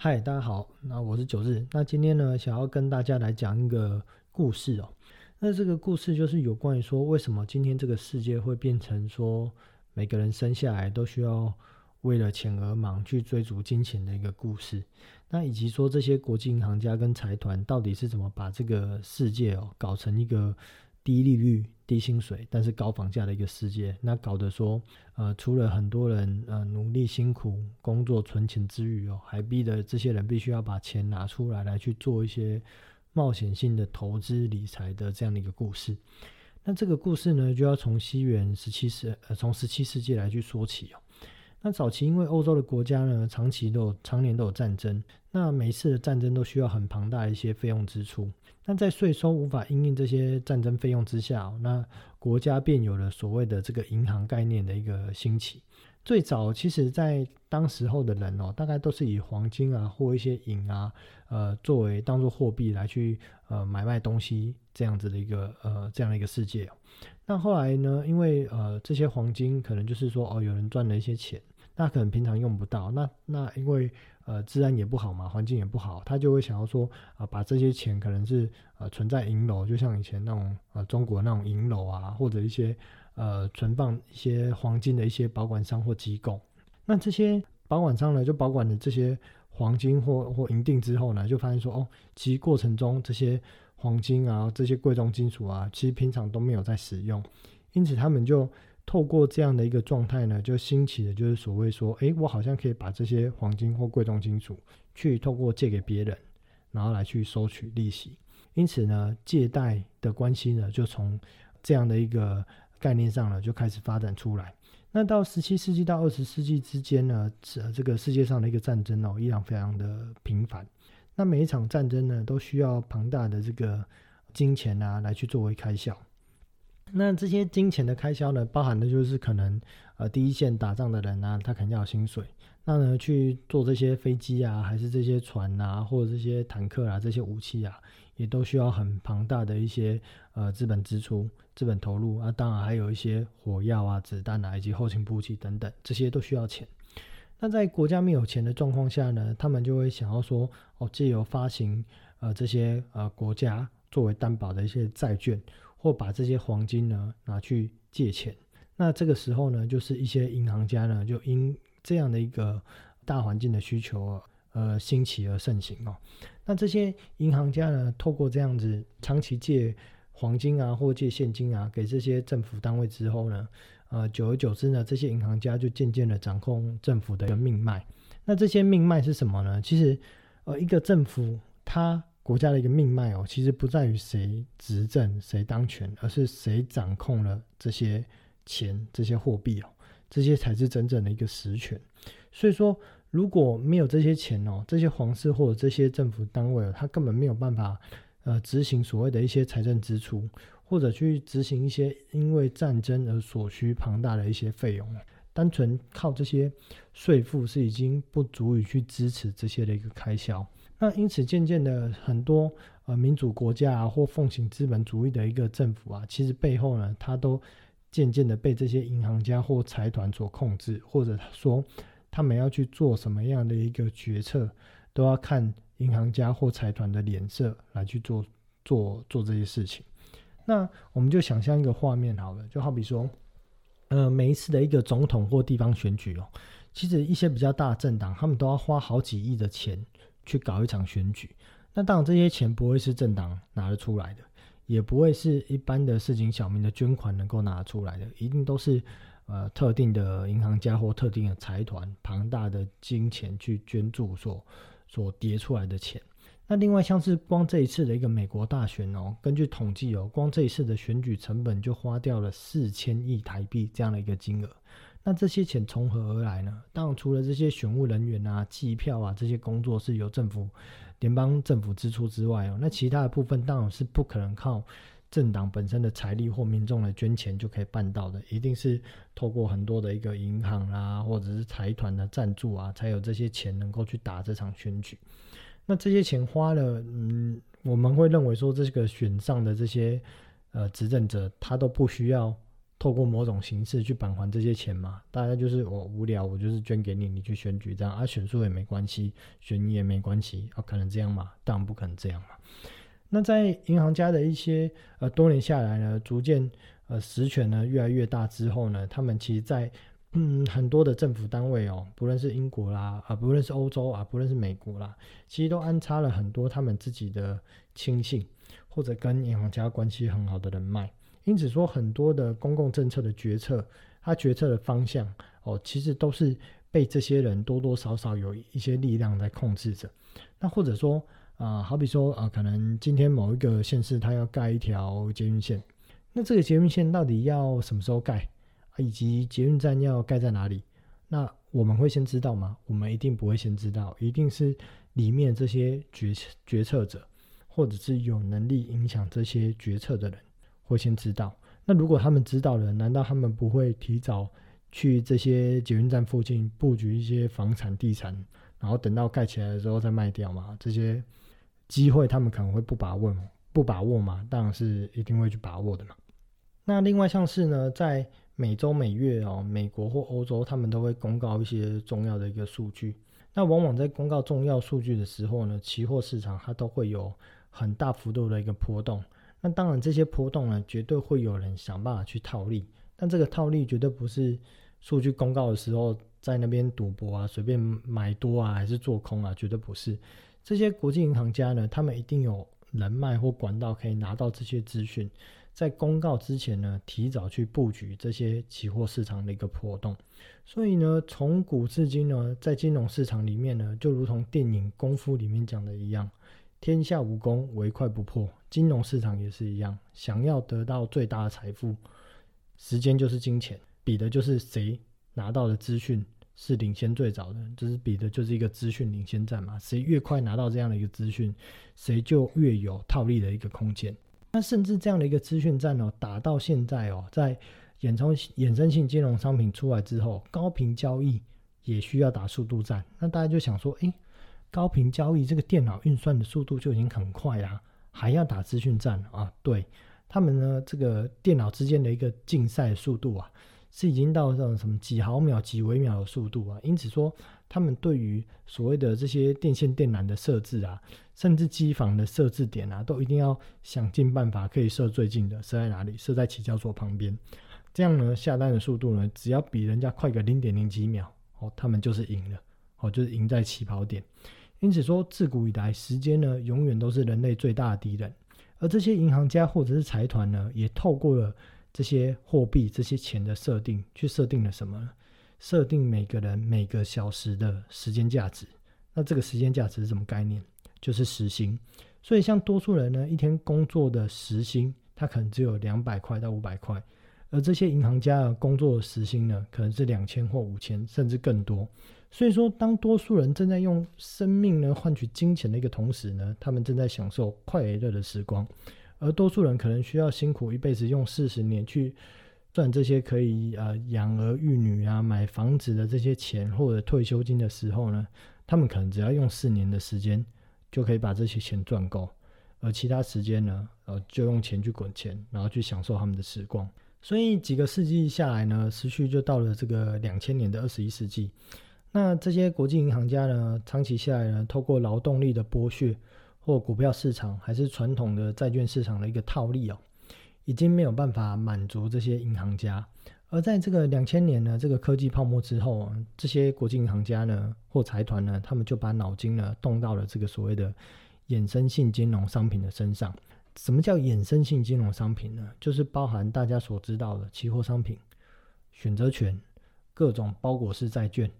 嗨，大家好，那我是九日。那今天呢，想要跟大家来讲一个故事哦。那这个故事就是有关于说，为什么今天这个世界会变成说，每个人生下来都需要为了钱而忙，去追逐金钱的一个故事。那以及说，这些国际银行家跟财团到底是怎么把这个世界哦搞成一个低利率？低薪水，但是高房价的一个世界，那搞得说，呃，除了很多人呃努力辛苦工作存钱之余哦，还逼得这些人必须要把钱拿出来来去做一些冒险性的投资理财的这样的一个故事。那这个故事呢，就要从西元十七世呃从十七世纪来去说起哦。那早期因为欧洲的国家呢，长期都有常年都有战争，那每一次的战争都需要很庞大的一些费用支出。那在税收无法应应这些战争费用之下，那国家便有了所谓的这个银行概念的一个兴起。最早其实，在当时候的人哦，大概都是以黄金啊或一些银啊，呃，作为当做货币来去呃买卖东西这样子的一个呃这样的一个世界。那后来呢，因为呃这些黄金可能就是说哦有人赚了一些钱，那可能平常用不到，那那因为。呃，治安也不好嘛，环境也不好，他就会想要说啊，把这些钱可能是呃存在银楼，就像以前那种呃中国那种银楼啊，或者一些呃存放一些黄金的一些保管商或机构。那这些保管商呢，就保管了这些黄金或或银锭之后呢，就发现说哦，其实过程中这些黄金啊，这些贵重金属啊，其实平常都没有在使用，因此他们就。透过这样的一个状态呢，就兴起的就是所谓说，诶，我好像可以把这些黄金或贵重金属去透过借给别人，然后来去收取利息。因此呢，借贷的关系呢，就从这样的一个概念上呢，就开始发展出来。那到十七世纪到二十世纪之间呢，这这个世界上的一个战争哦，依然非常的频繁。那每一场战争呢，都需要庞大的这个金钱啊，来去作为开销。那这些金钱的开销呢，包含的就是可能，呃，第一线打仗的人啊，他肯定要薪水。那呢，去做这些飞机啊，还是这些船啊，或者这些坦克啊，这些武器啊，也都需要很庞大的一些呃资本支出、资本投入啊。当然还有一些火药啊、子弹啊，以及后勤补给等等，这些都需要钱。那在国家没有钱的状况下呢，他们就会想要说，哦，借由发行呃这些呃国家作为担保的一些债券。或把这些黄金呢拿去借钱，那这个时候呢，就是一些银行家呢，就因这样的一个大环境的需求，呃，兴起而盛行哦。那这些银行家呢，透过这样子长期借黄金啊，或借现金啊，给这些政府单位之后呢，呃，久而久之呢，这些银行家就渐渐的掌控政府的一个命脉。那这些命脉是什么呢？其实，呃，一个政府它。国家的一个命脉哦，其实不在于谁执政、谁当权，而是谁掌控了这些钱、这些货币哦，这些才是真正的一个实权。所以说，如果没有这些钱哦，这些皇室或者这些政府单位哦，他根本没有办法呃执行所谓的一些财政支出，或者去执行一些因为战争而所需庞大的一些费用。单纯靠这些税负是已经不足以去支持这些的一个开销。那因此，渐渐的，很多呃民主国家啊，或奉行资本主义的一个政府啊，其实背后呢，它都渐渐的被这些银行家或财团所控制，或者说他们要去做什么样的一个决策，都要看银行家或财团的脸色来去做做做这些事情。那我们就想象一个画面好了，就好比说，呃，每一次的一个总统或地方选举哦，其实一些比较大的政党，他们都要花好几亿的钱。去搞一场选举，那当然这些钱不会是政党拿得出来的，也不会是一般的市井小民的捐款能够拿得出来的，一定都是呃特定的银行家或特定的财团庞大的金钱去捐助所所叠出来的钱。那另外像是光这一次的一个美国大选哦，根据统计哦，光这一次的选举成本就花掉了四千亿台币这样的一个金额。那这些钱从何而来呢？当然，除了这些选务人员啊、计票啊这些工作是由政府、联邦政府支出之外哦，那其他的部分当然是不可能靠政党本身的财力或民众的捐钱就可以办到的，一定是透过很多的一个银行啊，或者是财团的赞助啊，才有这些钱能够去打这场选举。那这些钱花了，嗯，我们会认为说这个选上的这些呃执政者，他都不需要。透过某种形式去返还这些钱嘛？大家就是我无聊，我就是捐给你，你去选举这样啊，选输也没关系，选赢也没关系啊，可能这样嘛？当然不可能这样嘛。那在银行家的一些呃多年下来呢，逐渐呃实权呢越来越大之后呢，他们其实在嗯很多的政府单位哦，不论是英国啦啊，不论是欧洲啊，不论是美国啦，其实都安插了很多他们自己的亲信或者跟银行家关系很好的人脉。因此说，很多的公共政策的决策，它决策的方向哦，其实都是被这些人多多少少有一些力量在控制着。那或者说啊，好比说啊，可能今天某一个县市它要盖一条捷运线，那这个捷运线到底要什么时候盖，以及捷运站要盖在哪里？那我们会先知道吗？我们一定不会先知道，一定是里面这些决决策者，或者是有能力影响这些决策的人。会先知道，那如果他们知道了，难道他们不会提早去这些捷运站附近布局一些房产地产，然后等到盖起来的时候再卖掉吗？这些机会他们可能会不把握，不把握嘛？当然是一定会去把握的嘛。那另外像是呢，在每周每月哦，美国或欧洲他们都会公告一些重要的一个数据。那往往在公告重要数据的时候呢，期货市场它都会有很大幅度的一个波动。那当然，这些波动呢，绝对会有人想办法去套利，但这个套利绝对不是数据公告的时候在那边赌博啊，随便买多啊，还是做空啊，绝对不是。这些国际银行家呢，他们一定有人脉或管道可以拿到这些资讯，在公告之前呢，提早去布局这些期货市场的一个波动。所以呢，从古至今呢，在金融市场里面呢，就如同电影《功夫》里面讲的一样。天下武功，唯快不破。金融市场也是一样，想要得到最大的财富，时间就是金钱，比的就是谁拿到的资讯是领先最早的，就是比的就是一个资讯领先战嘛。谁越快拿到这样的一个资讯，谁就越有套利的一个空间。那甚至这样的一个资讯战哦，打到现在哦，在衍生衍生性金融商品出来之后，高频交易也需要打速度战。那大家就想说，哎。高频交易，这个电脑运算的速度就已经很快啦，还要打资讯战啊？对他们呢，这个电脑之间的一个竞赛速度啊，是已经到这种什么几毫秒、几微秒的速度啊。因此说，他们对于所谓的这些电线电缆的设置啊，甚至机房的设置点啊，都一定要想尽办法可以设最近的，设在哪里？设在起交所旁边，这样呢，下单的速度呢，只要比人家快个零点零几秒，哦，他们就是赢了，哦，就是赢在起跑点。因此说，自古以来，时间呢，永远都是人类最大的敌人。而这些银行家或者是财团呢，也透过了这些货币、这些钱的设定，去设定了什么呢？设定每个人每个小时的时间价值。那这个时间价值是什么概念？就是时薪。所以，像多数人呢，一天工作的时薪，他可能只有两百块到五百块。而这些银行家的工作时薪呢，可能是两千或五千，甚至更多。所以说，当多数人正在用生命呢换取金钱的一个同时呢，他们正在享受快乐的时光；而多数人可能需要辛苦一辈子，用四十年去赚这些可以呃养儿育女啊、买房子的这些钱或者退休金的时候呢，他们可能只要用四年的时间就可以把这些钱赚够，而其他时间呢，呃，就用钱去滚钱，然后去享受他们的时光。所以几个世纪下来呢，时序就到了这个两千年的二十一世纪。那这些国际银行家呢，长期下来呢，透过劳动力的剥削，或股票市场，还是传统的债券市场的一个套利哦，已经没有办法满足这些银行家。而在这个两千年呢，这个科技泡沫之后啊，这些国际银行家呢，或财团呢，他们就把脑筋呢，动到了这个所谓的衍生性金融商品的身上。什么叫衍生性金融商品呢？就是包含大家所知道的期货商品、选择权、各种包裹式债券。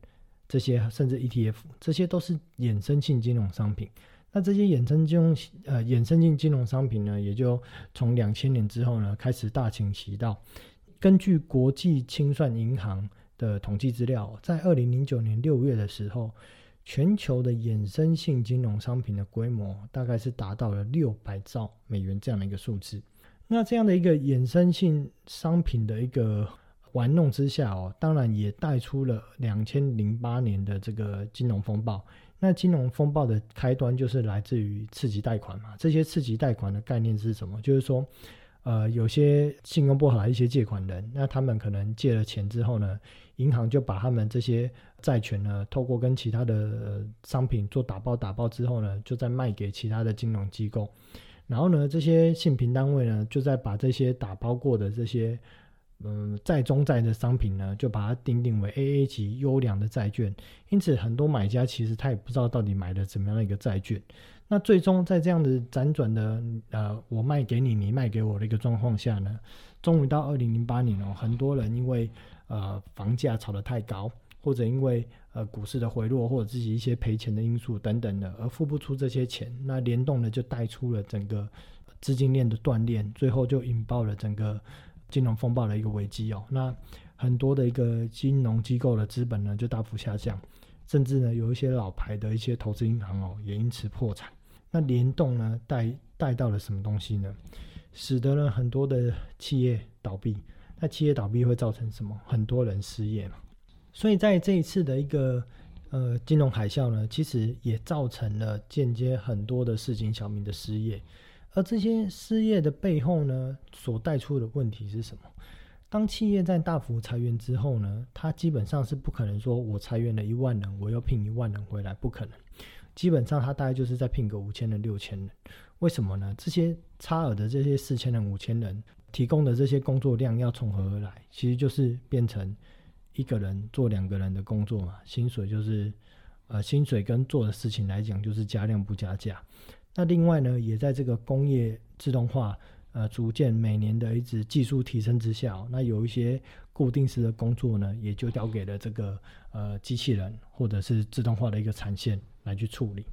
这些甚至 ETF，这些都是衍生性金融商品。那这些衍生金融呃衍生性金融商品呢，也就从两千年之后呢开始大行其道。根据国际清算银行的统计资料，在二零零九年六月的时候，全球的衍生性金融商品的规模大概是达到了六百兆美元这样的一个数字。那这样的一个衍生性商品的一个玩弄之下哦，当然也带出了两千零八年的这个金融风暴。那金融风暴的开端就是来自于次级贷款嘛。这些次级贷款的概念是什么？就是说，呃，有些信用不好的一些借款人，那他们可能借了钱之后呢，银行就把他们这些债权呢，透过跟其他的商品做打包，打包之后呢，就再卖给其他的金融机构。然后呢，这些信评单位呢，就在把这些打包过的这些嗯债中债的商品呢，就把它定定为 AA 级优良的债券。因此，很多买家其实他也不知道到底买了怎么样的一个债券。那最终在这样的辗转的呃，我卖给你，你卖给我的一个状况下呢，终于到二零零八年哦，很多人因为呃房价炒得太高，或者因为呃股市的回落，或者自己一些赔钱的因素等等的，而付不出这些钱，那联动呢就带出了整个资金链的断裂，最后就引爆了整个金融风暴的一个危机哦。那很多的一个金融机构的资本呢就大幅下降，甚至呢有一些老牌的一些投资银行哦也因此破产。那联动呢带带到了什么东西呢？使得了很多的企业倒闭。那企业倒闭会造成什么？很多人失业嘛。所以在这一次的一个呃金融海啸呢，其实也造成了间接很多的市井小民的失业。而这些失业的背后呢，所带出的问题是什么？当企业在大幅裁员之后呢，它基本上是不可能说我裁员了一万人，我要聘一万人回来，不可能。基本上，他大概就是在聘个五千人、六千人。为什么呢？这些差额的这些四千人、五千人提供的这些工作量要从何而来？其实就是变成一个人做两个人的工作嘛。薪水就是，呃，薪水跟做的事情来讲，就是加量不加价。那另外呢，也在这个工业自动化，呃，逐渐每年的一直技术提升之下，那有一些固定式的工作呢，也就交给了这个呃机器人或者是自动化的一个产线。来去处理，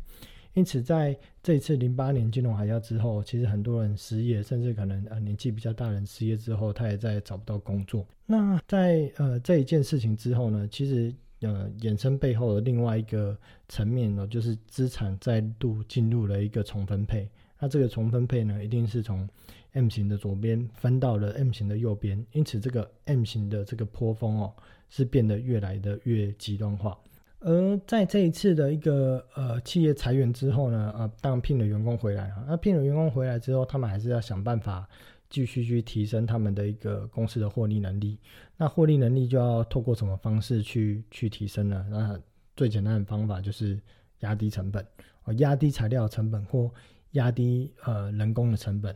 因此在这次零八年金融海啸之后，其实很多人失业，甚至可能呃年纪比较大人失业之后，他也在找不到工作。那在呃这一件事情之后呢，其实呃衍生背后的另外一个层面呢，就是资产再度进入了一个重分配。那这个重分配呢，一定是从 M 型的左边分到了 M 型的右边，因此这个 M 型的这个坡峰哦，是变得越来的越极端化。而在这一次的一个呃企业裁员之后呢，呃，当聘了员工回来啊，那聘了员工回来之后，他们还是要想办法继续去提升他们的一个公司的获利能力。那获利能力就要透过什么方式去去提升呢？那最简单的方法就是压低成本，哦，压低材料成本或压低呃人工的成本。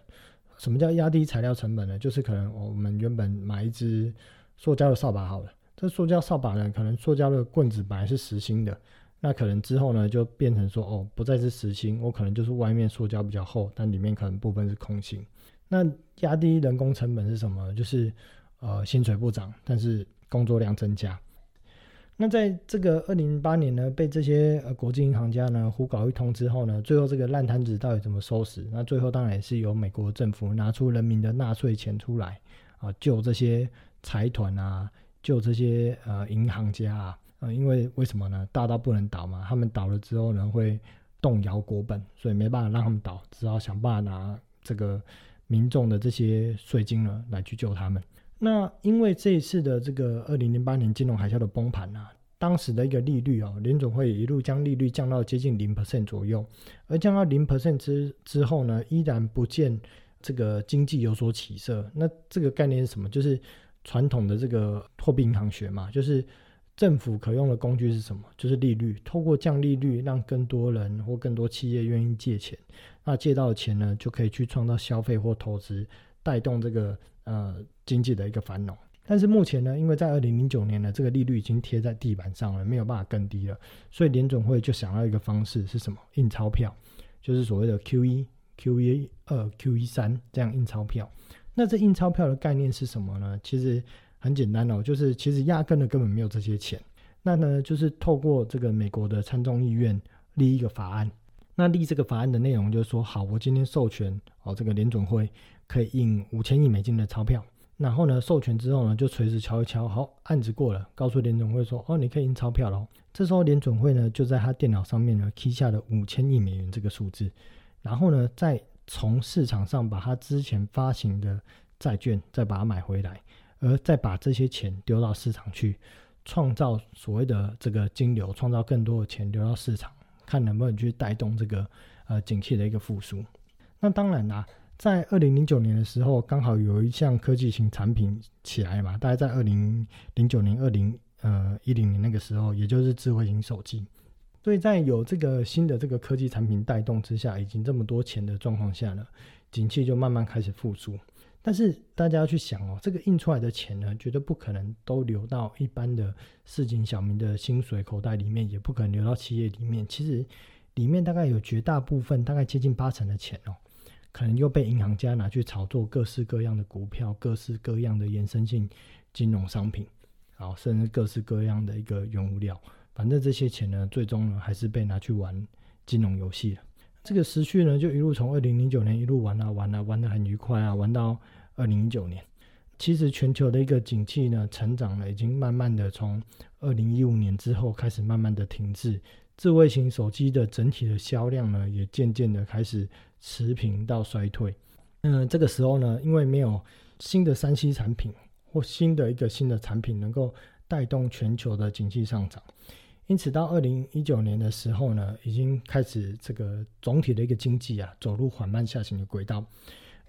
什么叫压低材料成本呢？就是可能我们原本买一支塑胶的扫把好了。这塑胶扫把呢，可能塑胶的棍子本来是实心的，那可能之后呢就变成说，哦，不再是实心，我可能就是外面塑胶比较厚，但里面可能部分是空心。那压低人工成本是什么？就是呃薪水不涨，但是工作量增加。那在这个二零零八年呢，被这些呃国际银行家呢胡搞一通之后呢，最后这个烂摊子到底怎么收拾？那最后当然也是由美国政府拿出人民的纳税钱出来啊，救这些财团啊。救这些呃银行家啊，呃，因为为什么呢？大到不能倒嘛，他们倒了之后呢，会动摇国本，所以没办法让他们倒，只好想办法拿这个民众的这些税金呢来去救他们。那因为这一次的这个二零零八年金融海啸的崩盘啊，当时的一个利率啊，联总会一路将利率降到接近零 percent 左右，而降到零 percent 之之后呢，依然不见这个经济有所起色。那这个概念是什么？就是传统的这个货币银行学嘛，就是政府可用的工具是什么？就是利率。透过降利率，让更多人或更多企业愿意借钱。那借到的钱呢，就可以去创造消费或投资，带动这个呃经济的一个繁荣。但是目前呢，因为在二零零九年呢，这个利率已经贴在地板上了，没有办法更低了。所以联总会就想要一个方式是什么？印钞票，就是所谓的 Q 一、Q 一二、Q 一三这样印钞票。那这印钞票的概念是什么呢？其实很简单哦，就是其实压根的根本没有这些钱。那呢，就是透过这个美国的参众议院立一个法案。那立这个法案的内容就是说，好，我今天授权哦，这个联准会可以印五千亿美金的钞票。然后呢，授权之后呢，就垂直敲一敲，好，案子过了，告诉联准会说，哦，你可以印钞票了。这时候联准会呢，就在他电脑上面呢，key 下了五千亿美元这个数字。然后呢，再从市场上把他之前发行的债券再把它买回来，而再把这些钱丢到市场去，创造所谓的这个金流，创造更多的钱流到市场，看能不能去带动这个呃景气的一个复苏。那当然啦，在二零零九年的时候，刚好有一项科技型产品起来嘛，大概在二零零九年、二零呃一零年那个时候，也就是智慧型手机。所以在有这个新的这个科技产品带动之下，已经这么多钱的状况下呢，景气就慢慢开始复苏。但是大家要去想哦，这个印出来的钱呢，绝对不可能都流到一般的市井小民的薪水口袋里面，也不可能流到企业里面。其实里面大概有绝大部分，大概接近八成的钱哦，可能又被银行家拿去炒作各式各样的股票、各式各样的衍生性金融商品，好，甚至各式各样的一个原物料。反正这些钱呢，最终呢还是被拿去玩金融游戏了。这个时序呢，就一路从二零零九年一路玩啊玩啊玩的很愉快啊，玩到二零一九年。其实全球的一个景气呢，成长了，已经慢慢的从二零一五年之后开始慢慢的停滞。智慧型手机的整体的销量呢，也渐渐的开始持平到衰退。嗯，这个时候呢，因为没有新的三 C 产品或新的一个新的产品能够带动全球的景气上涨。因此，到二零一九年的时候呢，已经开始这个总体的一个经济啊走入缓慢下行的轨道。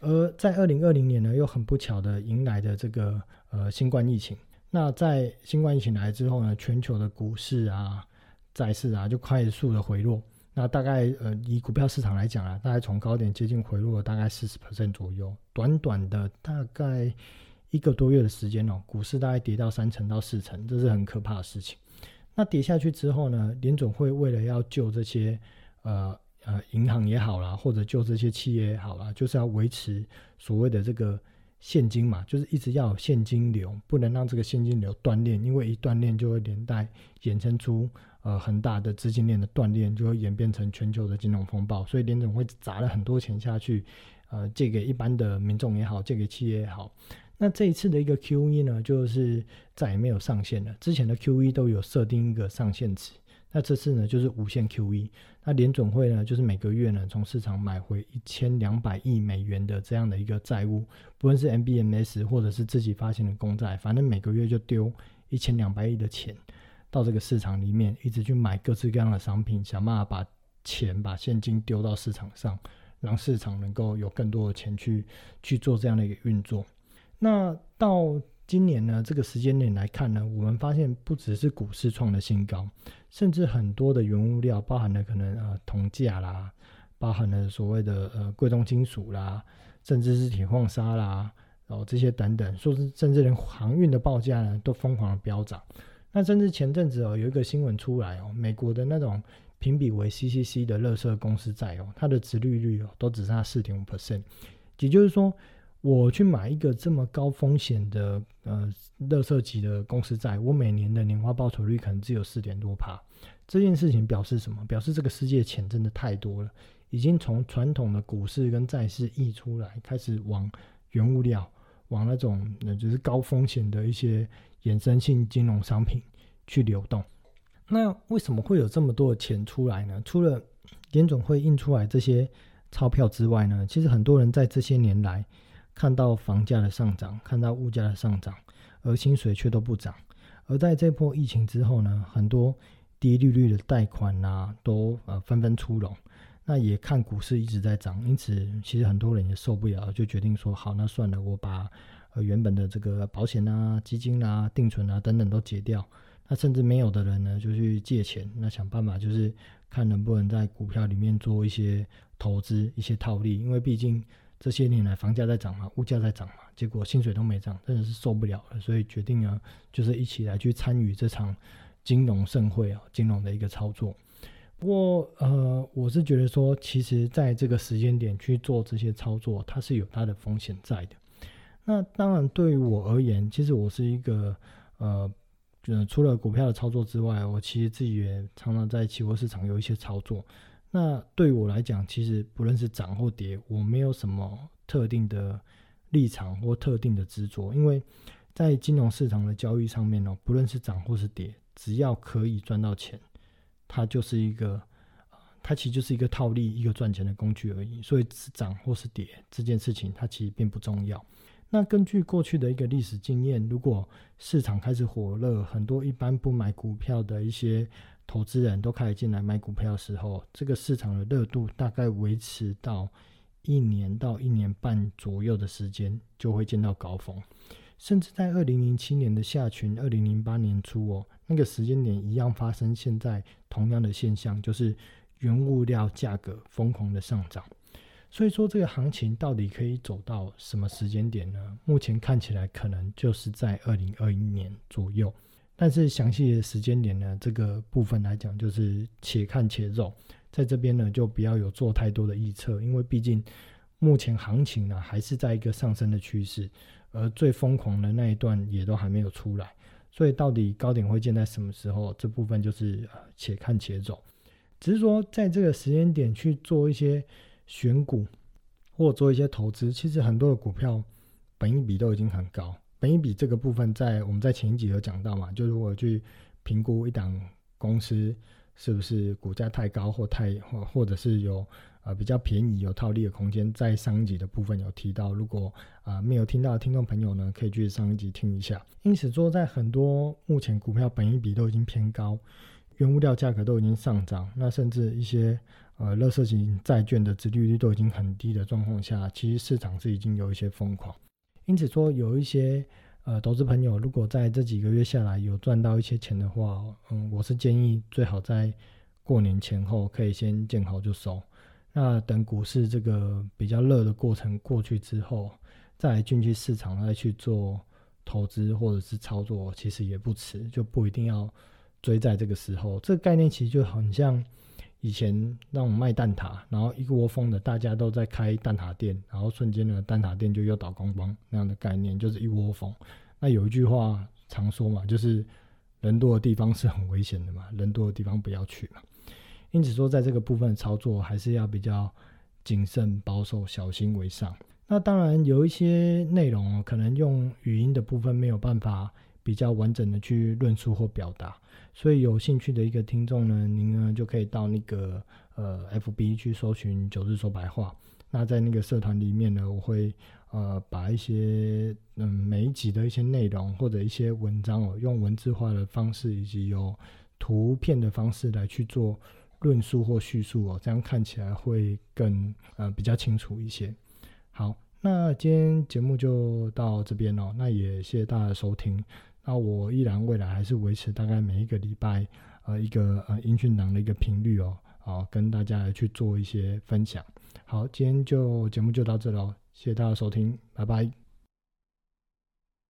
而在二零二零年呢，又很不巧的迎来的这个呃新冠疫情。那在新冠疫情来之后呢，全球的股市啊、债市啊就快速的回落。那大概呃以股票市场来讲啊，大概从高点接近回落了大概四十 percent 左右。短短的大概一个多月的时间哦，股市大概跌到三成到四成，这是很可怕的事情。那跌下去之后呢？联总会为了要救这些呃呃银行也好啦，或者救这些企业也好啦，就是要维持所谓的这个现金嘛，就是一直要有现金流，不能让这个现金流断裂，因为一断裂就会连带衍生出呃很大的资金链的断裂，就会演变成全球的金融风暴。所以联总会砸了很多钱下去，呃，借给一般的民众也好，借给企业也好。那这一次的一个 QE 呢，就是再也没有上限了。之前的 QE 都有设定一个上限值，那这次呢就是无限 QE。那联总会呢，就是每个月呢从市场买回一千两百亿美元的这样的一个债务，不论是 MBMS 或者是自己发行的公债，反正每个月就丢一千两百亿的钱到这个市场里面，一直去买各式各样的商品，想办法把钱把现金丢到市场上，让市场能够有更多的钱去去做这样的一个运作。那到今年呢，这个时间点来看呢，我们发现不只是股市创了新高，甚至很多的原物料，包含了可能呃铜价啦，包含了所谓的呃贵重金属啦，甚至是铁矿砂啦，然后这些等等，说是甚至连航运的报价呢都疯狂的飙涨。那甚至前阵子哦有一个新闻出来哦，美国的那种评比为 CCC 的乐色公司债哦，它的值利率哦都只剩下四点五 percent，也就是说。我去买一个这么高风险的呃，乐色级的公司债，我每年的年化报酬率可能只有四点多趴。这件事情表示什么？表示这个世界钱真的太多了，已经从传统的股市跟债市溢出来，开始往原物料、往那种那就是高风险的一些衍生性金融商品去流动。那为什么会有这么多的钱出来呢？除了联总会印出来这些钞票之外呢？其实很多人在这些年来。看到房价的上涨，看到物价的上涨，而薪水却都不涨。而在这波疫情之后呢，很多低利率的贷款啊，都呃纷纷出笼。那也看股市一直在涨，因此其实很多人也受不了，就决定说好，那算了，我把呃原本的这个保险啊、基金啊、定存啊等等都解掉。那甚至没有的人呢，就去借钱，那想办法就是看能不能在股票里面做一些投资、一些套利，因为毕竟。这些年来，房价在涨嘛，物价在涨嘛，结果薪水都没涨，真的是受不了了，所以决定呢，就是一起来去参与这场金融盛会啊，金融的一个操作。不过，呃，我是觉得说，其实在这个时间点去做这些操作，它是有它的风险在的。那当然，对于我而言，其实我是一个呃，除了股票的操作之外，我其实自己也常常在期货市场有一些操作。那对我来讲，其实不论是涨或跌，我没有什么特定的立场或特定的执着，因为在金融市场的交易上面呢，不论是涨或是跌，只要可以赚到钱，它就是一个，它其实就是一个套利、一个赚钱的工具而已。所以是涨或是跌这件事情，它其实并不重要。那根据过去的一个历史经验，如果市场开始火热，很多一般不买股票的一些。投资人都开始进来买股票的时候，这个市场的热度大概维持到一年到一年半左右的时间就会见到高峰，甚至在二零零七年的下旬、二零零八年初哦，那个时间点一样发生现在同样的现象，就是原物料价格疯狂的上涨。所以说，这个行情到底可以走到什么时间点呢？目前看起来可能就是在二零二一年左右，但是详细的时间点呢，这个部分来讲就是且看且走，在这边呢就不要有做太多的预测，因为毕竟目前行情呢还是在一个上升的趋势，而最疯狂的那一段也都还没有出来，所以到底高点会建在什么时候，这部分就是且看且走，只是说在这个时间点去做一些。选股或做一些投资，其实很多的股票本益比都已经很高。本益比这个部分，在我们在前一集有讲到嘛，就是我去评估一档公司是不是股价太高或太或或者是有呃比较便宜有套利的空间，在上一集的部分有提到。如果啊没有听到的听众朋友呢，可以去上一集听一下。因此说，在很多目前股票本益比都已经偏高，原物料价格都已经上涨，那甚至一些。呃，乐色型债券的殖利率都已经很低的状况下，其实市场是已经有一些疯狂。因此说，有一些呃投资朋友，如果在这几个月下来有赚到一些钱的话，嗯，我是建议最好在过年前后可以先见好就收。那等股市这个比较热的过程过去之后，再进去市场再去做投资或者是操作，其实也不迟，就不一定要追在这个时候。这个概念其实就很像。以前那种卖蛋挞，然后一窝蜂的大家都在开蛋挞店，然后瞬间呢蛋挞店就又倒光光那样的概念，就是一窝蜂。那有一句话常说嘛，就是人多的地方是很危险的嘛，人多的地方不要去嘛。因此说，在这个部分操作还是要比较谨慎、保守、小心为上。那当然有一些内容可能用语音的部分没有办法。比较完整的去论述或表达，所以有兴趣的一个听众呢，您呢就可以到那个呃 FB 去搜寻九日说白话。那在那个社团里面呢，我会呃把一些嗯每一集的一些内容或者一些文章哦，用文字化的方式以及有图片的方式来去做论述或叙述哦，这样看起来会更呃比较清楚一些。好，那今天节目就到这边哦，那也谢谢大家收听。那我依然未来还是维持大概每一个礼拜，呃，一个呃音讯档的一个频率哦，好，跟大家来去做一些分享。好，今天就节目就到这喽，谢谢大家收听，拜拜。